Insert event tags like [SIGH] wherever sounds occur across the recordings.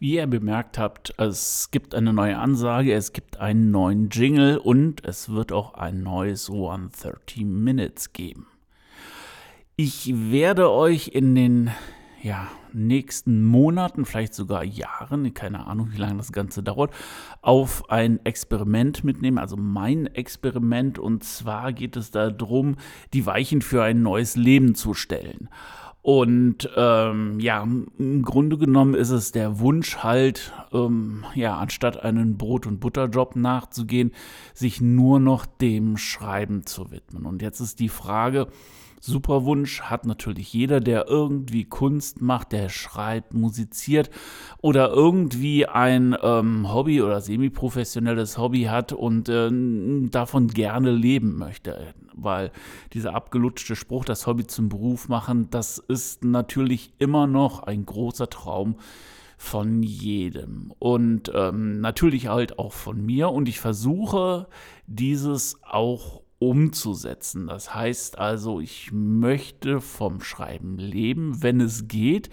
Wie ihr bemerkt habt, es gibt eine neue Ansage, es gibt einen neuen Jingle und es wird auch ein neues 130 Minutes geben. Ich werde euch in den ja, nächsten Monaten, vielleicht sogar Jahren, keine Ahnung, wie lange das Ganze dauert, auf ein Experiment mitnehmen, also mein Experiment. Und zwar geht es darum, die Weichen für ein neues Leben zu stellen. Und ähm, ja, im Grunde genommen ist es der Wunsch halt, ähm, ja, anstatt einen Brot- und Butterjob nachzugehen, sich nur noch dem Schreiben zu widmen. Und jetzt ist die Frage, super Wunsch hat natürlich jeder, der irgendwie Kunst macht, der schreibt, musiziert oder irgendwie ein ähm, Hobby oder semi-professionelles Hobby hat und äh, davon gerne leben möchte. Weil dieser abgelutschte Spruch, das Hobby zum Beruf machen, das ist natürlich immer noch ein großer Traum von jedem. Und ähm, natürlich halt auch von mir. Und ich versuche dieses auch umzusetzen. Das heißt also, ich möchte vom Schreiben leben, wenn es geht,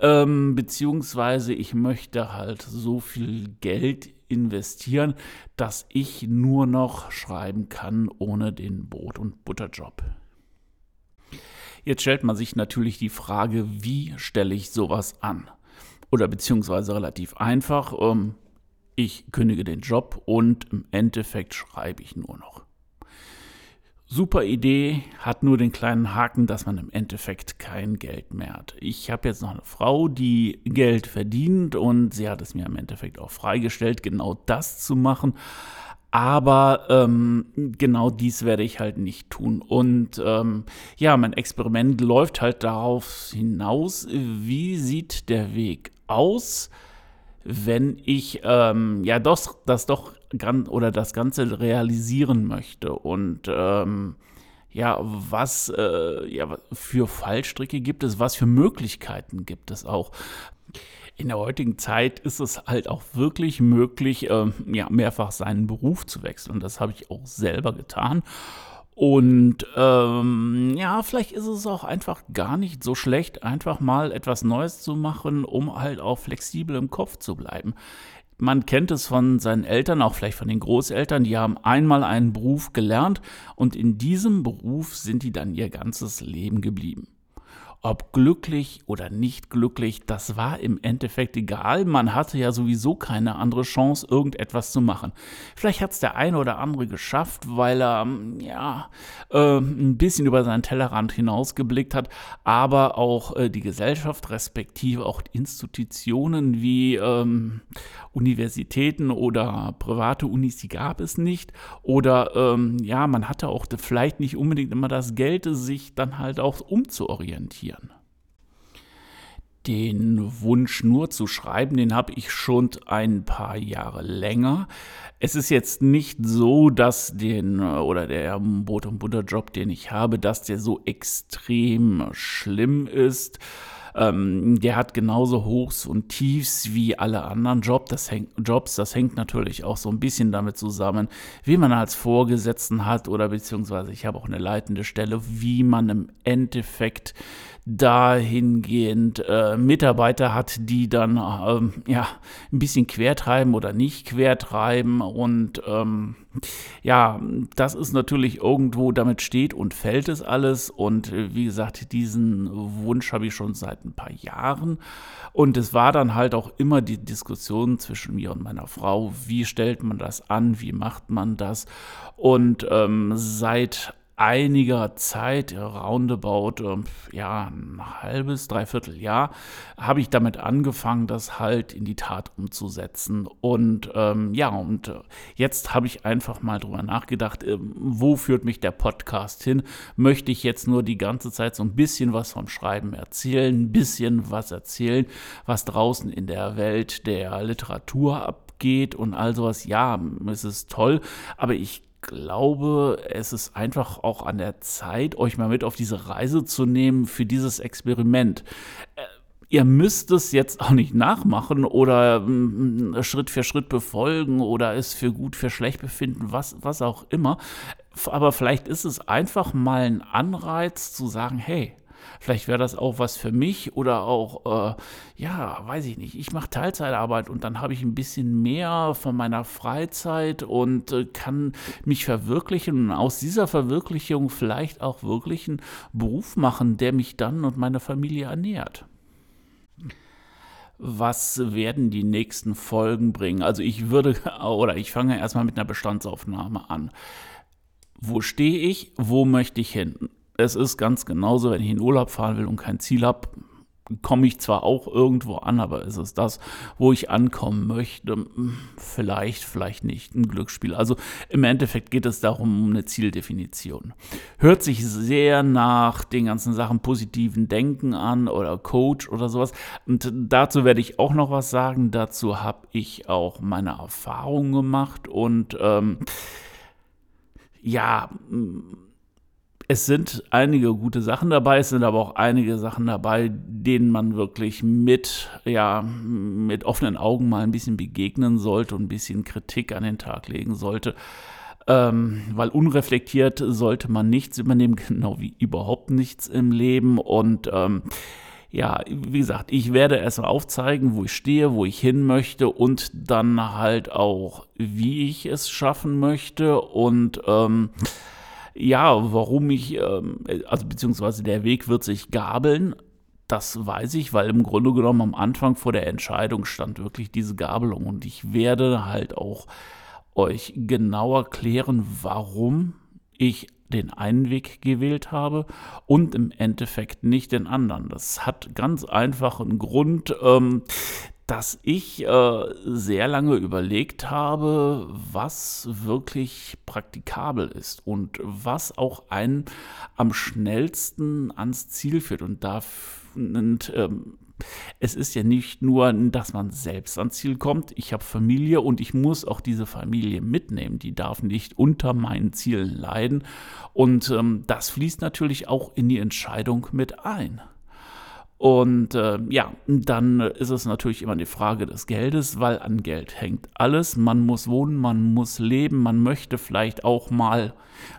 ähm, beziehungsweise ich möchte halt so viel Geld investieren, dass ich nur noch schreiben kann ohne den Brot- und Butterjob. Jetzt stellt man sich natürlich die Frage, wie stelle ich sowas an? Oder beziehungsweise relativ einfach, ähm, ich kündige den Job und im Endeffekt schreibe ich nur noch. Super Idee, hat nur den kleinen Haken, dass man im Endeffekt kein Geld mehr hat. Ich habe jetzt noch eine Frau, die Geld verdient und sie hat es mir im Endeffekt auch freigestellt, genau das zu machen. Aber ähm, genau dies werde ich halt nicht tun. Und ähm, ja, mein Experiment läuft halt darauf hinaus, wie sieht der Weg aus, wenn ich ähm, ja das, das doch oder das Ganze realisieren möchte. Und ähm, ja, was äh, ja, für Fallstricke gibt es, was für Möglichkeiten gibt es auch. In der heutigen Zeit ist es halt auch wirklich möglich, äh, ja, mehrfach seinen Beruf zu wechseln. Und das habe ich auch selber getan. Und ähm, ja, vielleicht ist es auch einfach gar nicht so schlecht, einfach mal etwas Neues zu machen, um halt auch flexibel im Kopf zu bleiben. Man kennt es von seinen Eltern, auch vielleicht von den Großeltern, die haben einmal einen Beruf gelernt und in diesem Beruf sind die dann ihr ganzes Leben geblieben. Ob glücklich oder nicht glücklich, das war im Endeffekt egal. Man hatte ja sowieso keine andere Chance, irgendetwas zu machen. Vielleicht hat es der eine oder andere geschafft, weil er ähm, ja äh, ein bisschen über seinen Tellerrand hinausgeblickt hat, aber auch äh, die Gesellschaft, respektive auch Institutionen wie ähm, Universitäten oder private Unis, die gab es nicht. Oder ähm, ja, man hatte auch vielleicht nicht unbedingt immer das Geld, sich dann halt auch umzuorientieren. Den Wunsch nur zu schreiben, den habe ich schon ein paar Jahre länger. Es ist jetzt nicht so, dass den oder der Brot- und Butterjob, den ich habe, dass der so extrem schlimm ist. Ähm, der hat genauso Hochs und Tiefs wie alle anderen Job. Das hängt, Jobs. Das hängt natürlich auch so ein bisschen damit zusammen, wie man als Vorgesetzten hat oder beziehungsweise ich habe auch eine leitende Stelle, wie man im Endeffekt dahingehend äh, Mitarbeiter hat, die dann ähm, ja ein bisschen quertreiben oder nicht quertreiben und ähm, ja, das ist natürlich irgendwo, damit steht und fällt es alles und äh, wie gesagt, diesen Wunsch habe ich schon seit ein paar Jahren und es war dann halt auch immer die Diskussion zwischen mir und meiner Frau, wie stellt man das an, wie macht man das und ähm, seit einiger Zeit, roundabout, ähm, ja, ein halbes, dreiviertel Jahr, habe ich damit angefangen, das halt in die Tat umzusetzen. Und ähm, ja, und äh, jetzt habe ich einfach mal drüber nachgedacht, äh, wo führt mich der Podcast hin? Möchte ich jetzt nur die ganze Zeit so ein bisschen was vom Schreiben erzählen, ein bisschen was erzählen, was draußen in der Welt der Literatur abgeht und all sowas? Ja, es ist toll, aber ich glaube, es ist einfach auch an der Zeit, euch mal mit auf diese Reise zu nehmen für dieses Experiment. Äh, ihr müsst es jetzt auch nicht nachmachen oder mm, Schritt für Schritt befolgen oder es für gut, für schlecht befinden, was, was auch immer. Aber vielleicht ist es einfach mal ein Anreiz zu sagen, hey, Vielleicht wäre das auch was für mich oder auch, äh, ja, weiß ich nicht. Ich mache Teilzeitarbeit und dann habe ich ein bisschen mehr von meiner Freizeit und äh, kann mich verwirklichen und aus dieser Verwirklichung vielleicht auch wirklich einen Beruf machen, der mich dann und meine Familie ernährt was werden die nächsten Folgen bringen? Also ich würde, [LAUGHS] oder ich fange erstmal mit einer Bestandsaufnahme an. Wo stehe ich? Wo möchte ich hin? Es ist ganz genauso, wenn ich in Urlaub fahren will und kein Ziel habe, komme ich zwar auch irgendwo an, aber ist es das, wo ich ankommen möchte? Vielleicht, vielleicht nicht. Ein Glücksspiel. Also im Endeffekt geht es darum, um eine Zieldefinition. Hört sich sehr nach den ganzen Sachen positiven Denken an oder Coach oder sowas. Und dazu werde ich auch noch was sagen. Dazu habe ich auch meine Erfahrungen gemacht und ähm, ja, es sind einige gute Sachen dabei, es sind aber auch einige Sachen dabei, denen man wirklich mit, ja, mit offenen Augen mal ein bisschen begegnen sollte und ein bisschen Kritik an den Tag legen sollte. Ähm, weil unreflektiert sollte man nichts übernehmen, [LAUGHS] genau wie überhaupt nichts im Leben. Und ähm, ja, wie gesagt, ich werde erstmal aufzeigen, wo ich stehe, wo ich hin möchte und dann halt auch, wie ich es schaffen möchte. Und ähm, ja, warum ich, ähm, also beziehungsweise der Weg wird sich gabeln, das weiß ich, weil im Grunde genommen am Anfang vor der Entscheidung stand wirklich diese Gabelung und ich werde halt auch euch genau erklären, warum ich den einen Weg gewählt habe und im Endeffekt nicht den anderen. Das hat ganz einfach einen Grund. Ähm, dass ich äh, sehr lange überlegt habe, was wirklich praktikabel ist und was auch einen am schnellsten ans Ziel führt. Und da und, ähm, es ist ja nicht nur, dass man selbst ans Ziel kommt. Ich habe Familie und ich muss auch diese Familie mitnehmen. Die darf nicht unter meinen Zielen leiden. Und ähm, das fließt natürlich auch in die Entscheidung mit ein. Und äh, ja, dann ist es natürlich immer eine Frage des Geldes, weil an Geld hängt alles. Man muss wohnen, man muss leben, man möchte vielleicht auch mal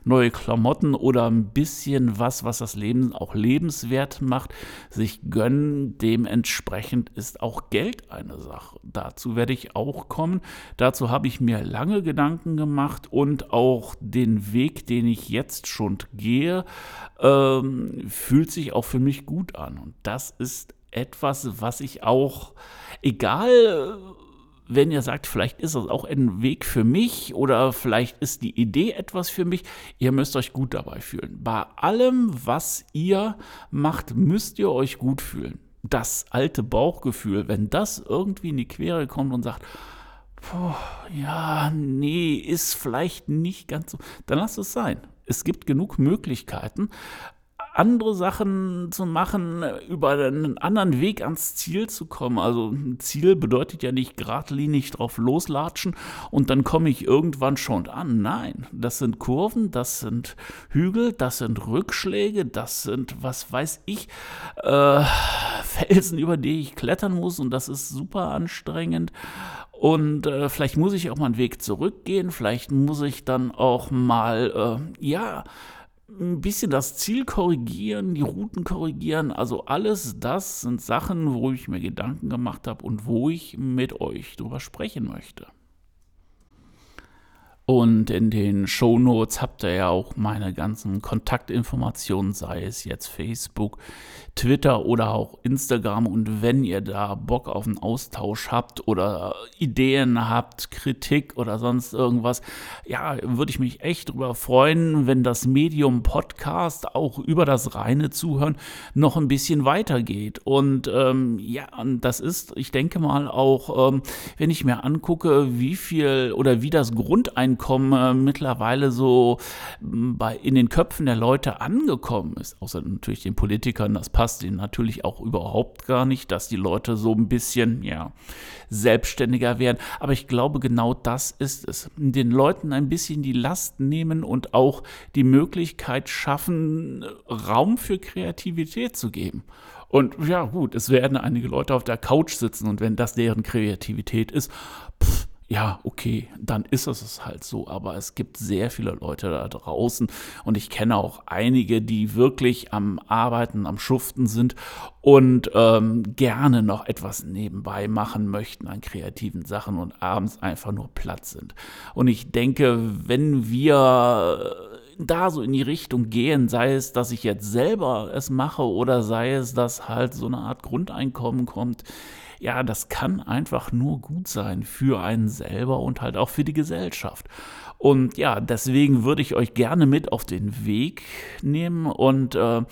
neue Klamotten oder ein bisschen was, was das Leben auch lebenswert macht, sich gönnen. Dementsprechend ist auch Geld eine Sache. Dazu werde ich auch kommen. Dazu habe ich mir lange Gedanken gemacht und auch den Weg, den ich jetzt schon gehe, ähm, fühlt sich auch für mich gut an. Und das ist etwas, was ich auch, egal wenn ihr sagt, vielleicht ist das auch ein Weg für mich oder vielleicht ist die Idee etwas für mich, ihr müsst euch gut dabei fühlen. Bei allem, was ihr macht, müsst ihr euch gut fühlen. Das alte Bauchgefühl, wenn das irgendwie in die Quere kommt und sagt, Puh, ja, nee, ist vielleicht nicht ganz so, dann lasst es sein. Es gibt genug Möglichkeiten, andere Sachen zu machen, über einen anderen Weg ans Ziel zu kommen. Also ein Ziel bedeutet ja nicht geradlinig drauf loslatschen und dann komme ich irgendwann schon an. Nein, das sind Kurven, das sind Hügel, das sind Rückschläge, das sind, was weiß ich, äh, Felsen, über die ich klettern muss und das ist super anstrengend. Und äh, vielleicht muss ich auch mal einen Weg zurückgehen, vielleicht muss ich dann auch mal, äh, ja, ein bisschen das Ziel korrigieren, die Routen korrigieren. Also alles das sind Sachen, wo ich mir Gedanken gemacht habe und wo ich mit euch drüber sprechen möchte. Und in den Show Notes habt ihr ja auch meine ganzen Kontaktinformationen, sei es jetzt Facebook, Twitter oder auch Instagram. Und wenn ihr da Bock auf einen Austausch habt oder Ideen habt, Kritik oder sonst irgendwas, ja, würde ich mich echt drüber freuen, wenn das Medium Podcast auch über das reine Zuhören noch ein bisschen weitergeht. Und ähm, ja, das ist, ich denke mal auch, ähm, wenn ich mir angucke, wie viel oder wie das Grundeinkommen Grundeinkommen äh, mittlerweile so bei, in den Köpfen der Leute angekommen ist. Außer natürlich den Politikern, das passt ihnen natürlich auch überhaupt gar nicht, dass die Leute so ein bisschen, ja, selbstständiger werden. Aber ich glaube, genau das ist es. Den Leuten ein bisschen die Last nehmen und auch die Möglichkeit schaffen, Raum für Kreativität zu geben. Und ja, gut, es werden einige Leute auf der Couch sitzen und wenn das deren Kreativität ist, pff, ja, okay, dann ist es halt so. Aber es gibt sehr viele Leute da draußen und ich kenne auch einige, die wirklich am Arbeiten, am Schuften sind und ähm, gerne noch etwas nebenbei machen möchten an kreativen Sachen und abends einfach nur Platz sind. Und ich denke, wenn wir da so in die Richtung gehen, sei es, dass ich jetzt selber es mache oder sei es, dass halt so eine Art Grundeinkommen kommt, ja, das kann einfach nur gut sein für einen selber und halt auch für die Gesellschaft. Und ja, deswegen würde ich euch gerne mit auf den Weg nehmen und äh,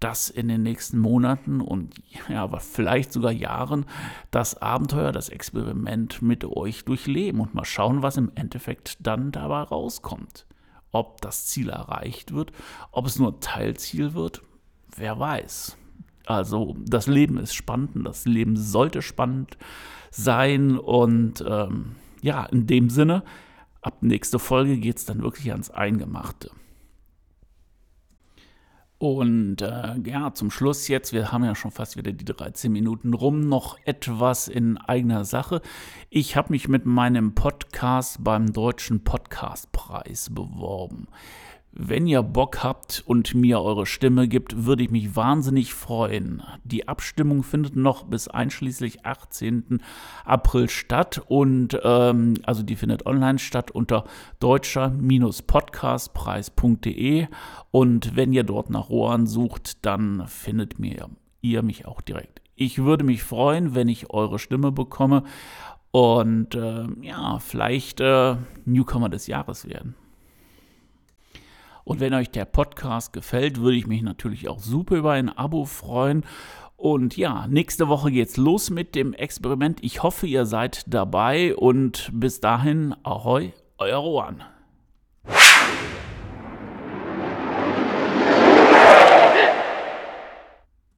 das in den nächsten Monaten und ja, aber vielleicht sogar Jahren das Abenteuer, das Experiment mit euch durchleben und mal schauen, was im Endeffekt dann dabei rauskommt. Ob das Ziel erreicht wird, ob es nur Teilziel wird, wer weiß. Also das Leben ist spannend und das Leben sollte spannend sein. Und ähm, ja, in dem Sinne, ab nächste Folge geht es dann wirklich ans Eingemachte. Und äh, ja, zum Schluss jetzt, wir haben ja schon fast wieder die 13 Minuten rum, noch etwas in eigener Sache. Ich habe mich mit meinem Podcast beim Deutschen Podcastpreis beworben. Wenn ihr Bock habt und mir eure Stimme gibt, würde ich mich wahnsinnig freuen. Die Abstimmung findet noch bis einschließlich 18. April statt und ähm, also die findet online statt unter deutscher-podcastpreis.de und wenn ihr dort nach Rohan sucht, dann findet mir ihr mich auch direkt. Ich würde mich freuen, wenn ich eure Stimme bekomme und äh, ja, vielleicht äh, Newcomer des Jahres werden. Und wenn euch der Podcast gefällt, würde ich mich natürlich auch super über ein Abo freuen. Und ja, nächste Woche geht's los mit dem Experiment. Ich hoffe, ihr seid dabei und bis dahin, ahoi, euer Rohan.